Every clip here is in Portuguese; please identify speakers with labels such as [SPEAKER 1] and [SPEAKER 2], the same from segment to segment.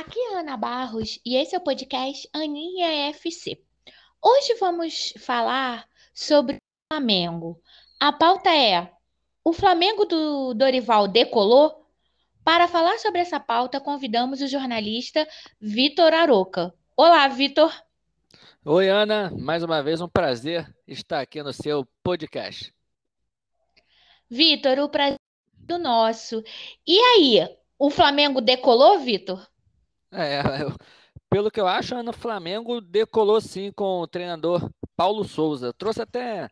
[SPEAKER 1] Aqui é Ana Barros e esse é o podcast Aninha FC. Hoje vamos falar sobre o Flamengo. A pauta é: o Flamengo do Dorival decolou? Para falar sobre essa pauta, convidamos o jornalista Vitor Aroca. Olá, Vitor.
[SPEAKER 2] Oi, Ana. Mais uma vez um prazer estar aqui no seu podcast.
[SPEAKER 1] Vitor, o prazer é do nosso. E aí, o Flamengo decolou, Vitor?
[SPEAKER 2] É, eu, pelo que eu acho, o Flamengo decolou sim com o treinador Paulo Souza. Trouxe até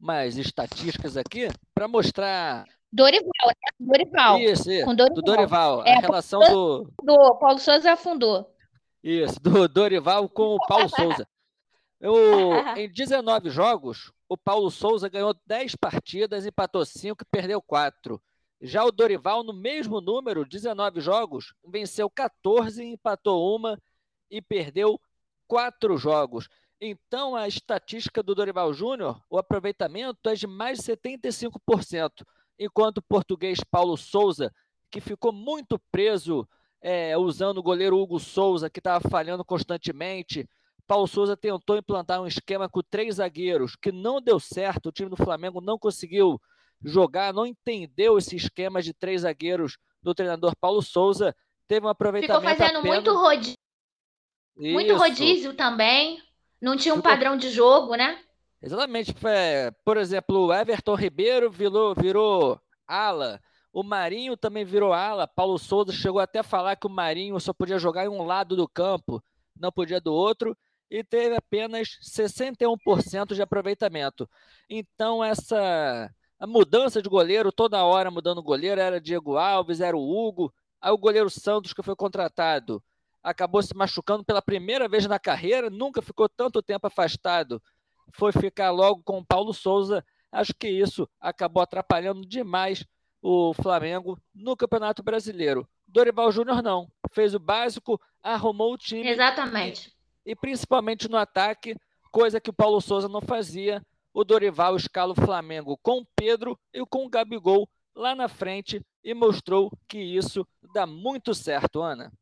[SPEAKER 2] mais estatísticas aqui para mostrar.
[SPEAKER 1] Dorival, né? Dorival.
[SPEAKER 2] Isso, isso. Com Dorival. do Dorival. É, a relação do.
[SPEAKER 1] Do Paulo Souza afundou.
[SPEAKER 2] Isso, do Dorival com o Paulo Souza. Eu, em 19 jogos, o Paulo Souza ganhou 10 partidas, empatou 5 e perdeu 4. Já o Dorival, no mesmo número, 19 jogos, venceu 14, empatou uma e perdeu quatro jogos. Então, a estatística do Dorival Júnior, o aproveitamento é de mais de 75%, enquanto o português Paulo Souza, que ficou muito preso é, usando o goleiro Hugo Souza, que estava falhando constantemente. Paulo Souza tentou implantar um esquema com três zagueiros, que não deu certo. O time do Flamengo não conseguiu jogar, não entendeu esse esquema de três zagueiros do treinador Paulo Souza. Teve um aproveitamento.
[SPEAKER 1] Ficou fazendo
[SPEAKER 2] apenas...
[SPEAKER 1] muito, rodízio, muito rodízio também. Não tinha um Ficou... padrão de jogo, né?
[SPEAKER 2] Exatamente. Por exemplo, o Everton Ribeiro virou, virou ala. O Marinho também virou ala. Paulo Souza chegou até a falar que o Marinho só podia jogar em um lado do campo, não podia do outro. E teve apenas 61% de aproveitamento. Então, essa a mudança de goleiro, toda hora mudando goleiro, era Diego Alves, era o Hugo. Aí o goleiro Santos, que foi contratado, acabou se machucando pela primeira vez na carreira, nunca ficou tanto tempo afastado. Foi ficar logo com o Paulo Souza. Acho que isso acabou atrapalhando demais o Flamengo no Campeonato Brasileiro. Dorival Júnior não. Fez o básico, arrumou o time.
[SPEAKER 1] Exatamente.
[SPEAKER 2] E, e principalmente no ataque, coisa que o Paulo Souza não fazia o Dorival escala o Flamengo com o Pedro e com o Gabigol lá na frente e mostrou que isso dá muito certo, Ana.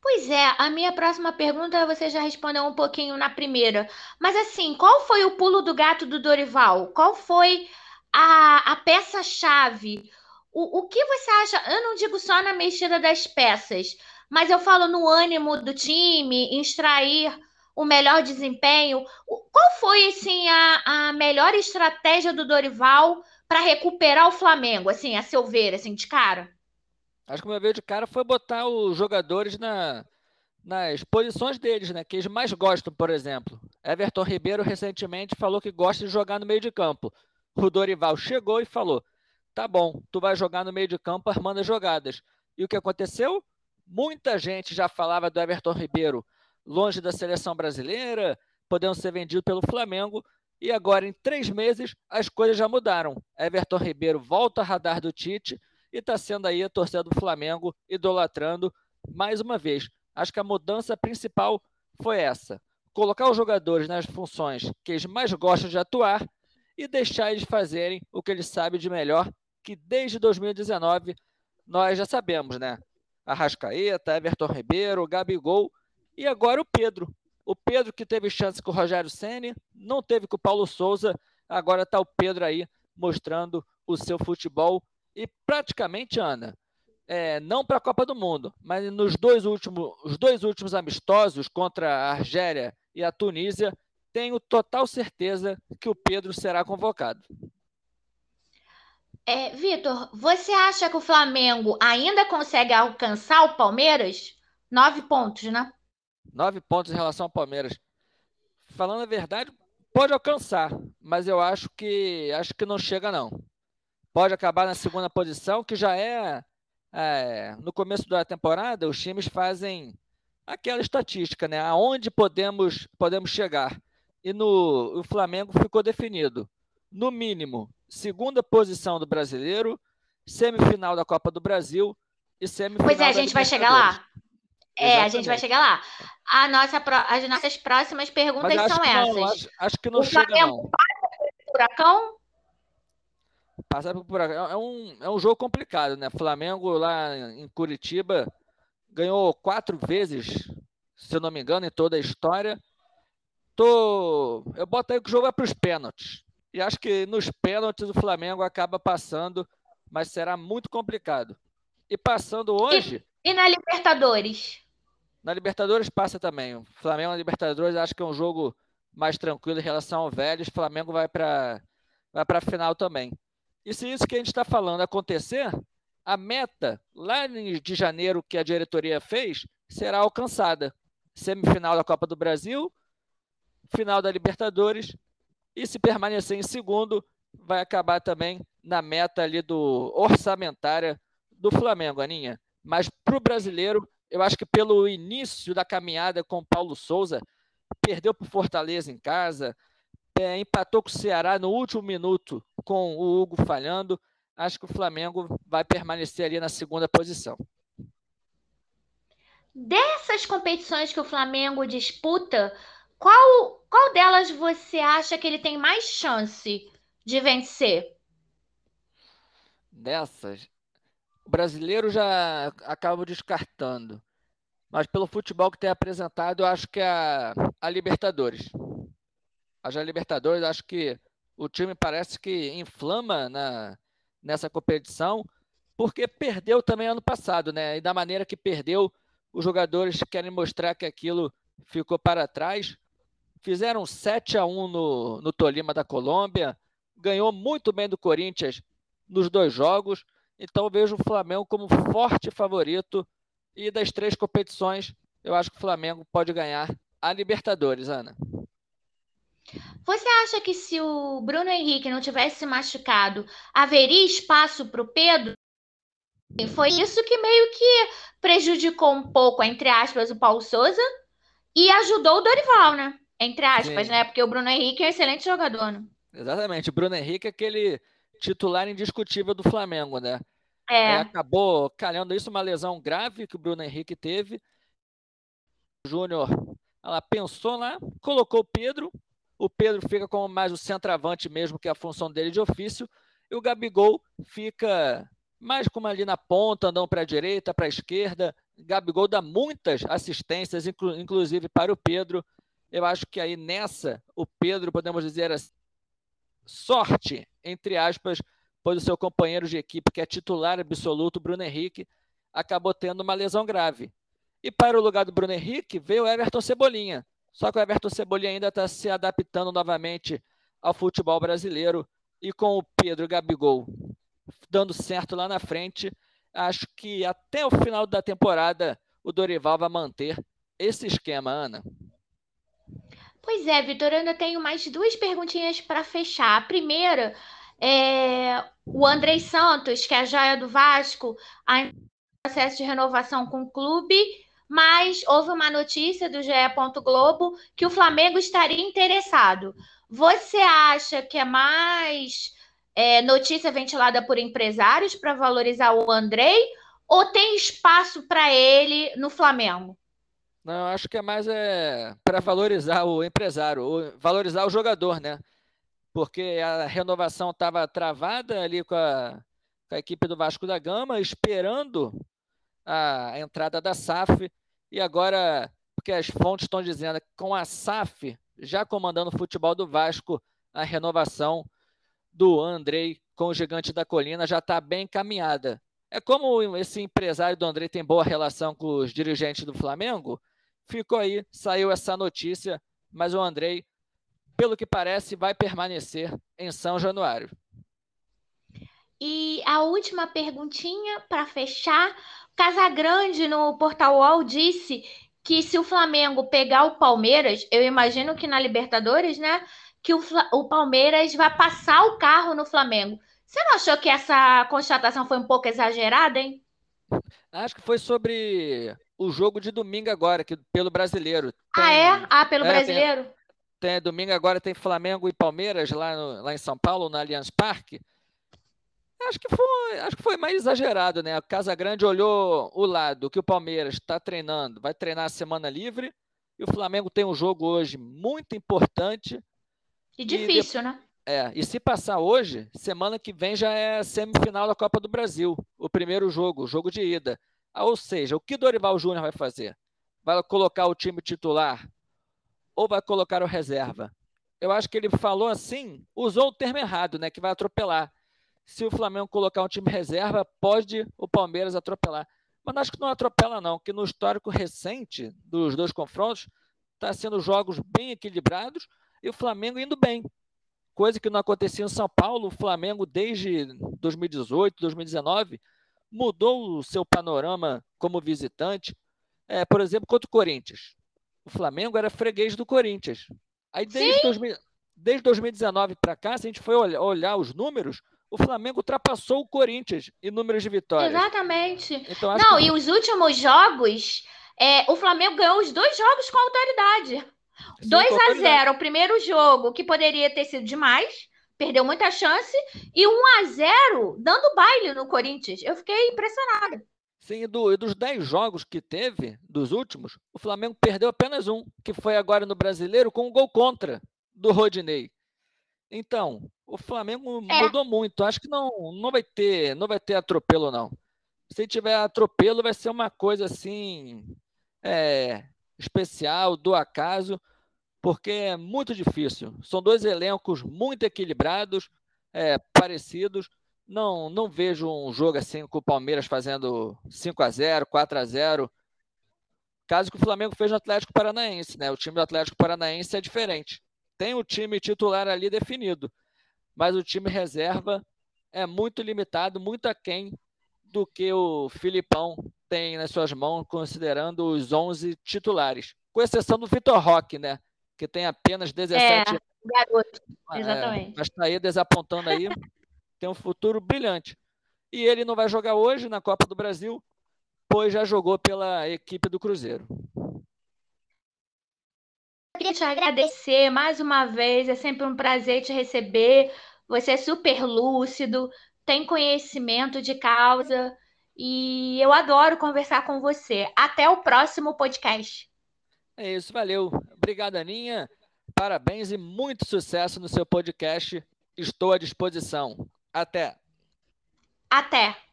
[SPEAKER 1] Pois é, a minha próxima pergunta você já respondeu um pouquinho na primeira. Mas assim, qual foi o pulo do gato do Dorival? Qual foi a, a peça-chave? O, o que você acha? Eu não digo só na mexida das peças, mas eu falo no ânimo do time, em extrair o melhor desempenho. Qual foi assim a, a melhor estratégia do Dorival para recuperar o Flamengo, assim, a seu ver, assim, de cara?
[SPEAKER 2] Acho que o meu ver de cara foi botar os jogadores na, nas posições deles, né? Que eles mais gostam, por exemplo. Everton Ribeiro recentemente falou que gosta de jogar no meio de campo. O Dorival chegou e falou: tá bom, tu vai jogar no meio de campo armando as jogadas. E o que aconteceu? Muita gente já falava do Everton Ribeiro longe da seleção brasileira, podendo ser vendido pelo Flamengo. E agora, em três meses, as coisas já mudaram. Everton Ribeiro volta a radar do Tite e está sendo aí a torcida do Flamengo idolatrando mais uma vez. Acho que a mudança principal foi essa: colocar os jogadores nas funções que eles mais gostam de atuar e deixar eles fazerem o que eles sabem de melhor, que desde 2019 nós já sabemos, né? Arrascaeta, Everton Ribeiro, Gabigol e agora o Pedro. O Pedro que teve chance com o Rogério Ceni, não teve com o Paulo Souza, agora está o Pedro aí mostrando o seu futebol e praticamente, Ana, é, não para a Copa do Mundo, mas nos dois últimos, os dois últimos amistosos contra a Argélia e a Tunísia, tenho total certeza que o Pedro será convocado.
[SPEAKER 1] É, Vitor, você acha que o Flamengo ainda consegue alcançar o Palmeiras? Nove pontos, né?
[SPEAKER 2] Nove pontos em relação ao Palmeiras. Falando a verdade, pode alcançar, mas eu acho que acho que não chega não. Pode acabar na segunda posição, que já é, é no começo da temporada os times fazem aquela estatística, né? Aonde podemos podemos chegar. E no o Flamengo ficou definido, no mínimo, segunda posição do Brasileiro, semifinal da Copa do Brasil e semifinal
[SPEAKER 1] Pois é, a gente vai chegar lá. É, a gente vai chegar lá. A nossa, as nossas próximas perguntas são essas.
[SPEAKER 2] Não, acho, acho, que não o chega, Flamengo não.
[SPEAKER 1] passa pelo furacão?
[SPEAKER 2] Passar pelo furacão. É um, é um jogo complicado, né? Flamengo lá em Curitiba ganhou quatro vezes, se eu não me engano, em toda a história. Tô, eu boto aí que o jogo é para os pênaltis. E acho que nos pênaltis o Flamengo acaba passando, mas será muito complicado. E passando hoje.
[SPEAKER 1] E, e na Libertadores?
[SPEAKER 2] Na Libertadores passa também. O Flamengo na Libertadores acho que é um jogo mais tranquilo em relação ao Vélez. O Flamengo vai para vai a final também. E se isso que a gente está falando acontecer, a meta lá de janeiro que a diretoria fez será alcançada. Semifinal da Copa do Brasil, final da Libertadores e se permanecer em segundo, vai acabar também na meta ali do orçamentária do Flamengo, Aninha. Mas para o brasileiro, eu acho que pelo início da caminhada com Paulo Souza, perdeu para o Fortaleza em casa, é, empatou com o Ceará no último minuto com o Hugo falhando. Acho que o Flamengo vai permanecer ali na segunda posição.
[SPEAKER 1] Dessas competições que o Flamengo disputa, qual, qual delas você acha que ele tem mais chance de vencer?
[SPEAKER 2] Dessas, brasileiro já acaba descartando. Mas pelo futebol que tem apresentado, eu acho que a, a Libertadores. A Libertadores, acho que o time parece que inflama na, nessa competição, porque perdeu também ano passado, né? E da maneira que perdeu, os jogadores querem mostrar que aquilo ficou para trás. Fizeram 7 a 1 no, no Tolima da Colômbia, ganhou muito bem do Corinthians nos dois jogos. Então vejo o Flamengo como forte favorito. E das três competições, eu acho que o Flamengo pode ganhar a Libertadores, Ana.
[SPEAKER 1] Você acha que se o Bruno Henrique não tivesse machucado, haveria espaço para o Pedro? Foi isso que meio que prejudicou um pouco, entre aspas, o Paulo Souza e ajudou o Dorival, né? Entre aspas, Sim. né? Porque o Bruno Henrique é um excelente jogador. Né?
[SPEAKER 2] Exatamente. O Bruno Henrique é aquele titular indiscutível do Flamengo, né?
[SPEAKER 1] É. é.
[SPEAKER 2] acabou calhando isso, uma lesão grave que o Bruno Henrique teve. O Júnior, ela pensou lá, colocou o Pedro. O Pedro fica como mais o centroavante mesmo, que é a função dele de ofício. E o Gabigol fica mais como ali na ponta, andando para a direita, para a esquerda. Gabigol dá muitas assistências, inclu inclusive para o Pedro. Eu acho que aí nessa, o Pedro, podemos dizer assim, sorte, entre aspas, pois o seu companheiro de equipe, que é titular absoluto, Bruno Henrique, acabou tendo uma lesão grave. E para o lugar do Bruno Henrique veio o Everton Cebolinha. Só que o Everton Cebolinha ainda está se adaptando novamente ao futebol brasileiro. E com o Pedro Gabigol dando certo lá na frente, acho que até o final da temporada o Dorival vai manter esse esquema, Ana.
[SPEAKER 1] Pois é, Vitor, eu ainda tenho mais duas perguntinhas para fechar. A primeira é o Andrei Santos, que é a joia do Vasco, ainda processo de renovação com o clube, mas houve uma notícia do GE. Globo que o Flamengo estaria interessado. Você acha que é mais é, notícia ventilada por empresários para valorizar o Andrei ou tem espaço para ele no Flamengo?
[SPEAKER 2] Não, acho que é mais é, para valorizar o empresário, valorizar o jogador, né? Porque a renovação estava travada ali com a, com a, equipe do Vasco da Gama, esperando a entrada da SAF, e agora, porque as fontes estão dizendo que com a SAF já comandando o futebol do Vasco, a renovação do Andrei com o Gigante da Colina já está bem encaminhada. É como esse empresário do Andrei tem boa relação com os dirigentes do Flamengo, ficou aí, saiu essa notícia, mas o Andrei, pelo que parece, vai permanecer em São Januário.
[SPEAKER 1] E a última perguntinha para fechar. Casagrande no Portal UOL disse que se o Flamengo pegar o Palmeiras, eu imagino que na Libertadores, né? Que o, o Palmeiras vai passar o carro no Flamengo. Você não achou que essa constatação foi um pouco exagerada, hein?
[SPEAKER 2] Acho que foi sobre o jogo de domingo agora, que, pelo brasileiro.
[SPEAKER 1] Tem, ah, é? Ah, pelo é, brasileiro?
[SPEAKER 2] Tem, tem, domingo agora tem Flamengo e Palmeiras lá, no, lá em São Paulo, no Allianz Parque. Acho que foi, acho que foi mais exagerado, né? O Casagrande olhou o lado que o Palmeiras está treinando, vai treinar a semana livre, e o Flamengo tem um jogo hoje muito importante.
[SPEAKER 1] E difícil, e de... né?
[SPEAKER 2] É, e se passar hoje, semana que vem já é semifinal da Copa do Brasil, o primeiro jogo, o jogo de ida. Ah, ou seja, o que Dorival Júnior vai fazer? Vai colocar o time titular ou vai colocar o reserva? Eu acho que ele falou assim, usou o termo errado, né? Que vai atropelar. Se o Flamengo colocar um time reserva, pode o Palmeiras atropelar. Mas acho que não atropela, não, que no histórico recente dos dois confrontos, está sendo jogos bem equilibrados e o Flamengo indo bem. Coisa que não acontecia em São Paulo. O Flamengo, desde 2018, 2019, mudou o seu panorama como visitante. É, por exemplo, contra o Corinthians. O Flamengo era freguês do Corinthians. Aí desde, 2000, desde 2019 para cá, se a gente for olhar, olhar, os números, o Flamengo ultrapassou o Corinthians em números de vitórias.
[SPEAKER 1] Exatamente. Então, Não, que... e os últimos jogos, é, o Flamengo ganhou os dois jogos com autoridade. 2 a 0 o primeiro jogo, que poderia ter sido demais, perdeu muita chance, e 1 a 0 dando baile no Corinthians. Eu fiquei impressionada.
[SPEAKER 2] Sim, e, do, e dos 10 jogos que teve, dos últimos, o Flamengo perdeu apenas um, que foi agora no Brasileiro, com um gol contra do Rodinei. Então, o Flamengo é. mudou muito. Acho que não, não vai ter, não vai ter atropelo não. Se tiver atropelo, vai ser uma coisa assim é, especial, do acaso, porque é muito difícil. São dois elencos muito equilibrados, é, parecidos. Não, não vejo um jogo assim com o Palmeiras fazendo 5 a 0 4 a 0 Caso que o Flamengo fez no Atlético Paranaense, né? O time do Atlético Paranaense é diferente. Tem o time titular ali definido, mas o time reserva é muito limitado, muito aquém do que o Filipão tem nas suas mãos, considerando os 11 titulares. Com exceção do Vitor Roque, né? Que tem apenas 17 é,
[SPEAKER 1] garoto. É, Exatamente. É,
[SPEAKER 2] mas está aí desapontando aí. tem um futuro brilhante. E ele não vai jogar hoje na Copa do Brasil, pois já jogou pela equipe do Cruzeiro.
[SPEAKER 1] Eu queria te agradecer mais uma vez, é sempre um prazer te receber. Você é super lúcido, tem conhecimento de causa e eu adoro conversar com você. Até o próximo podcast.
[SPEAKER 2] É isso, valeu. Obrigado, Aninha. Parabéns e muito sucesso no seu podcast. Estou à disposição. Até.
[SPEAKER 1] Até.